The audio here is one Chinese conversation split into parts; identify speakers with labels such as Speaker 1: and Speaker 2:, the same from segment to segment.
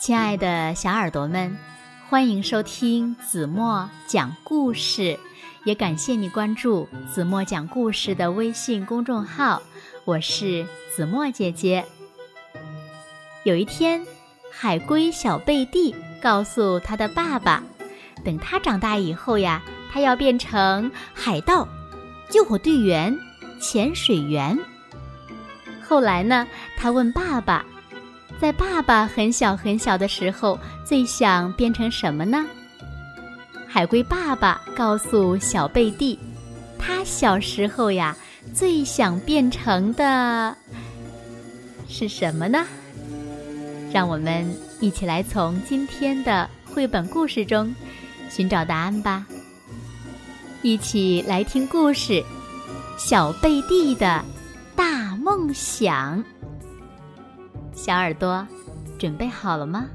Speaker 1: 亲爱的小耳朵们，欢迎收听子墨讲故事，也感谢你关注子墨讲故事的微信公众号。我是子墨姐姐。有一天，海龟小贝蒂告诉他的爸爸，等他长大以后呀，他要变成海盗、救火队员、潜水员。后来呢，他问爸爸。在爸爸很小很小的时候，最想变成什么呢？海龟爸爸告诉小贝蒂，他小时候呀，最想变成的是什么呢？让我们一起来从今天的绘本故事中寻找答案吧。一起来听故事《小贝蒂的梦想》。小耳朵，准备好了吗？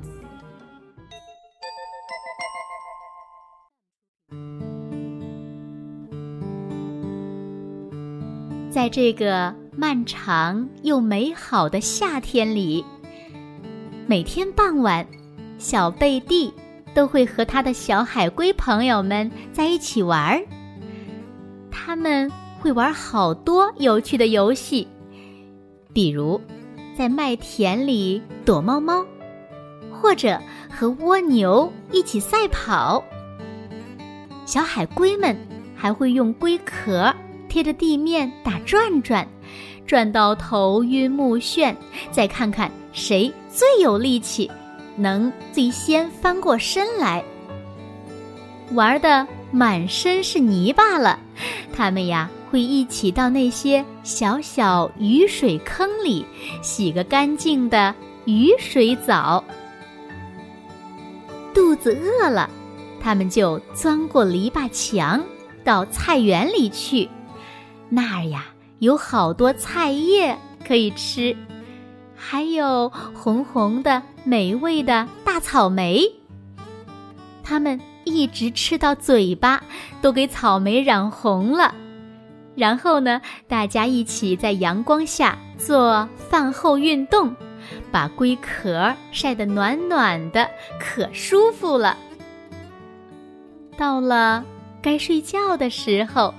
Speaker 1: 在这个漫长又美好的夏天里，每天傍晚，小贝蒂都会和他的小海龟朋友们在一起玩儿。他们会玩好多有趣的游戏，比如。在麦田里躲猫猫，或者和蜗牛一起赛跑。小海龟们还会用龟壳贴着地面打转转，转到头晕目眩，再看看谁最有力气，能最先翻过身来。玩的满身是泥巴了，他们呀。会一起到那些小小雨水坑里洗个干净的雨水澡。肚子饿了，他们就钻过篱笆墙到菜园里去，那儿呀有好多菜叶可以吃，还有红红的美味的大草莓。他们一直吃到嘴巴都给草莓染红了。然后呢，大家一起在阳光下做饭后运动，把龟壳晒得暖暖的，可舒服了。到了该睡觉的时候，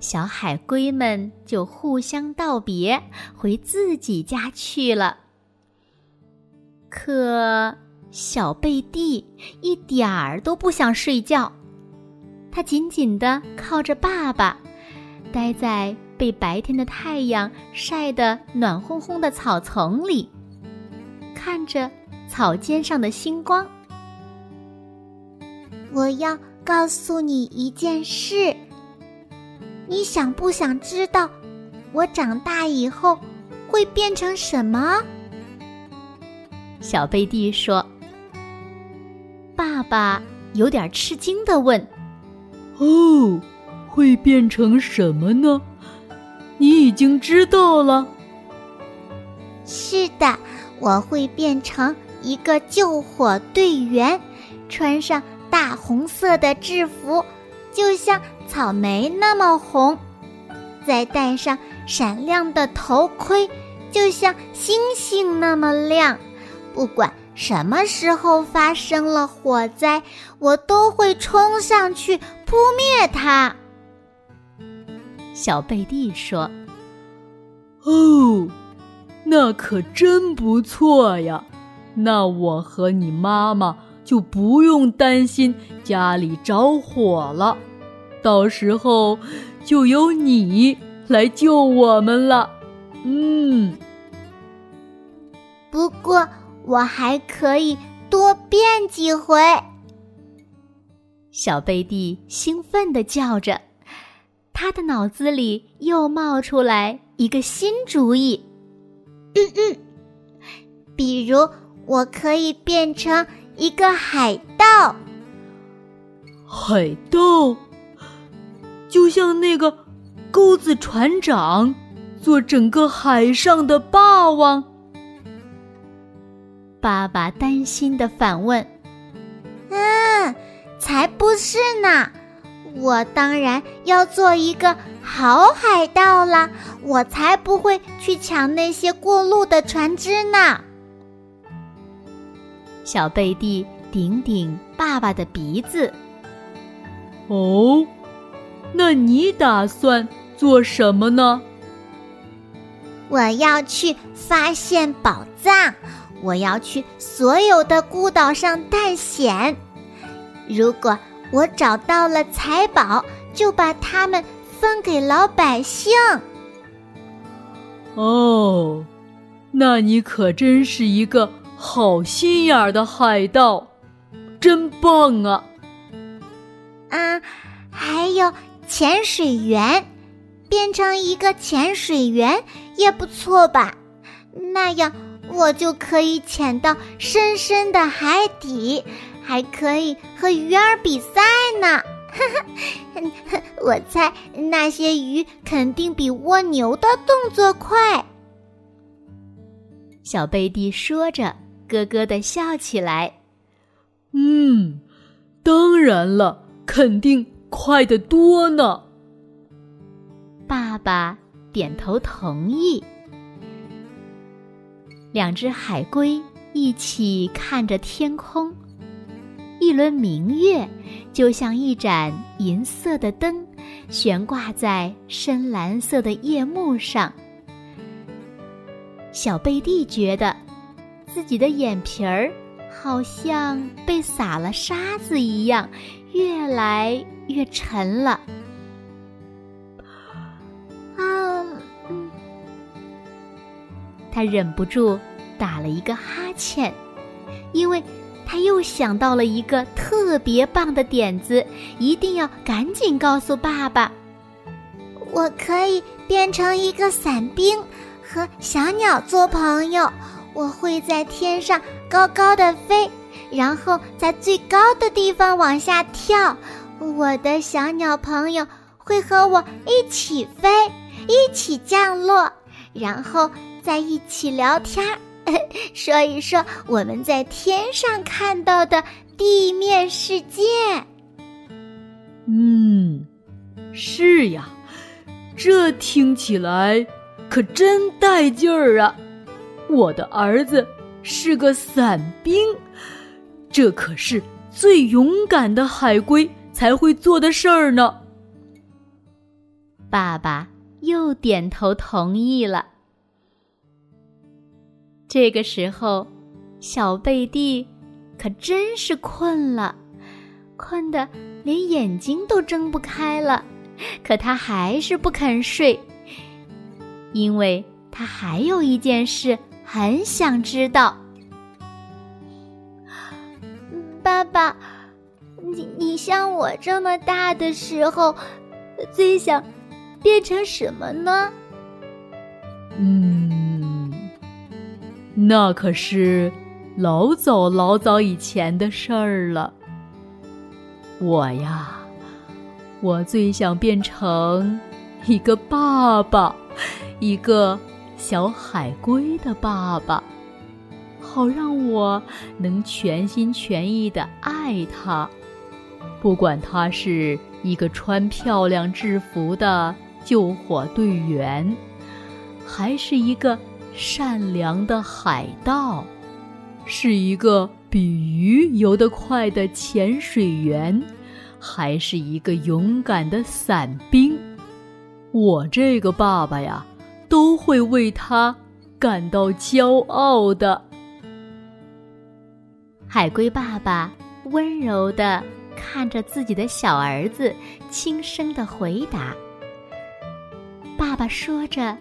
Speaker 1: 小海龟们就互相道别，回自己家去了。可小贝蒂一点儿都不想睡觉，他紧紧地靠着爸爸。待在被白天的太阳晒得暖烘烘的草丛里，看着草尖上的星光。
Speaker 2: 我要告诉你一件事，你想不想知道我长大以后会变成什么？
Speaker 1: 小贝蒂说。爸爸有点吃惊的问：“
Speaker 3: 哦。”会变成什么呢？你已经知道了。
Speaker 2: 是的，我会变成一个救火队员，穿上大红色的制服，就像草莓那么红；再戴上闪亮的头盔，就像星星那么亮。不管什么时候发生了火灾，我都会冲上去扑灭它。
Speaker 1: 小贝蒂说：“
Speaker 3: 哦，那可真不错呀！那我和你妈妈就不用担心家里着火了，到时候就由你来救我们了。”嗯，
Speaker 2: 不过我还可以多变几回。
Speaker 1: 小贝蒂兴奋地叫着。他的脑子里又冒出来一个新主意，
Speaker 2: 嗯嗯，比如我可以变成一个海盗，
Speaker 3: 海盗，就像那个钩子船长，做整个海上的霸王。
Speaker 1: 爸爸担心的反问：“
Speaker 2: 嗯，才不是呢。”我当然要做一个好海盗啦！我才不会去抢那些过路的船只呢。
Speaker 1: 小贝蒂顶顶爸爸的鼻子。
Speaker 3: 哦，那你打算做什么呢？
Speaker 2: 我要去发现宝藏，我要去所有的孤岛上探险。如果我找到了财宝，就把它们分给老百姓。
Speaker 3: 哦，那你可真是一个好心眼儿的海盗，真棒啊！
Speaker 2: 啊，还有潜水员，变成一个潜水员也不错吧？那样我就可以潜到深深的海底，还可以和鱼儿比赛呢。我猜那些鱼肯定比蜗牛的动作快。
Speaker 1: 小贝蒂说着，咯咯的笑起来。
Speaker 3: 嗯，当然了，肯定快得多呢。
Speaker 1: 爸爸点头同意。两只海龟一起看着天空。一轮明月，就像一盏银色的灯，悬挂在深蓝色的夜幕上。小贝蒂觉得，自己的眼皮儿好像被撒了沙子一样，越来越沉了。
Speaker 2: 啊，
Speaker 1: 他忍不住打了一个哈欠，因为。他又想到了一个特别棒的点子，一定要赶紧告诉爸爸。
Speaker 2: 我可以变成一个伞兵，和小鸟做朋友。我会在天上高高的飞，然后在最高的地方往下跳。我的小鸟朋友会和我一起飞，一起降落，然后在一起聊天儿。说一说我们在天上看到的地面世界。
Speaker 3: 嗯，是呀，这听起来可真带劲儿啊！我的儿子是个伞兵，这可是最勇敢的海龟才会做的事儿呢。
Speaker 1: 爸爸又点头同意了。这个时候，小贝蒂可真是困了，困得连眼睛都睁不开了。可他还是不肯睡，因为他还有一件事很想知道。
Speaker 2: 爸爸，你你像我这么大的时候，最想变成什么呢？
Speaker 3: 嗯。那可是老早老早以前的事儿了。我呀，我最想变成一个爸爸，一个小海龟的爸爸，好让我能全心全意的爱他。不管他是一个穿漂亮制服的救火队员，还是一个……善良的海盗，是一个比鱼游得快的潜水员，还是一个勇敢的伞兵？我这个爸爸呀，都会为他感到骄傲的。
Speaker 1: 海龟爸爸温柔的看着自己的小儿子，轻声的回答：“爸爸说着。”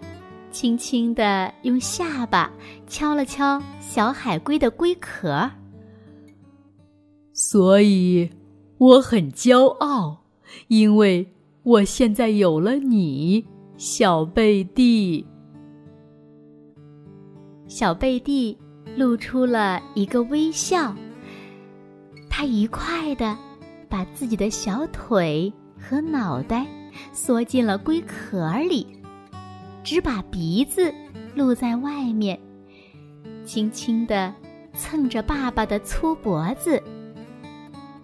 Speaker 1: 轻轻地用下巴敲了敲小海龟的龟壳，
Speaker 3: 所以我很骄傲，因为我现在有了你，小贝蒂。
Speaker 1: 小贝蒂露出了一个微笑，他愉快地把自己的小腿和脑袋缩进了龟壳里。只把鼻子露在外面，轻轻地蹭着爸爸的粗脖子。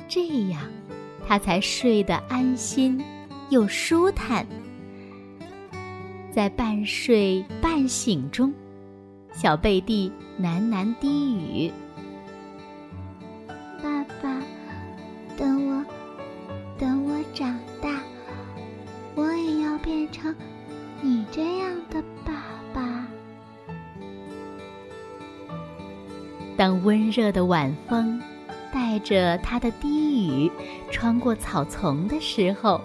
Speaker 1: 这样，他才睡得安心又舒坦。在半睡半醒中，小贝蒂喃喃低语：“当温热的晚风带着他的低语穿过草丛的时候，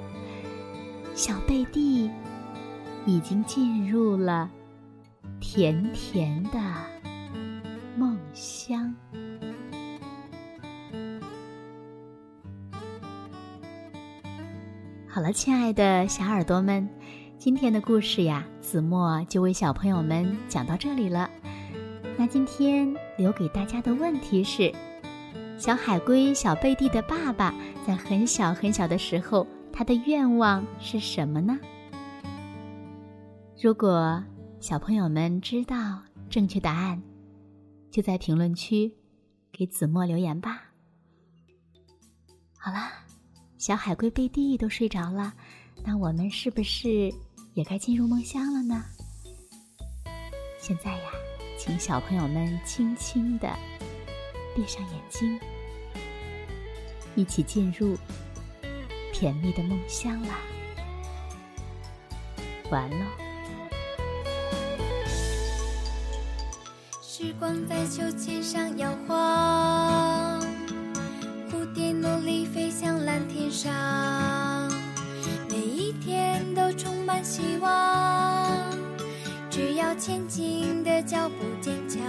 Speaker 1: 小贝蒂已经进入了甜甜的梦乡。好了，亲爱的小耳朵们，今天的故事呀，子墨就为小朋友们讲到这里了。那今天留给大家的问题是：小海龟小贝蒂的爸爸在很小很小的时候，他的愿望是什么呢？如果小朋友们知道正确答案，就在评论区给子墨留言吧。好啦，小海龟贝蒂都睡着了，那我们是不是也该进入梦乡了呢？现在呀。请小朋友们轻轻的闭上眼睛，一起进入甜蜜的梦乡啦！完了。
Speaker 4: 时光在秋千上摇晃，蝴蝶努力飞向蓝天上，每一天都充满希望。只要前进脚步坚强，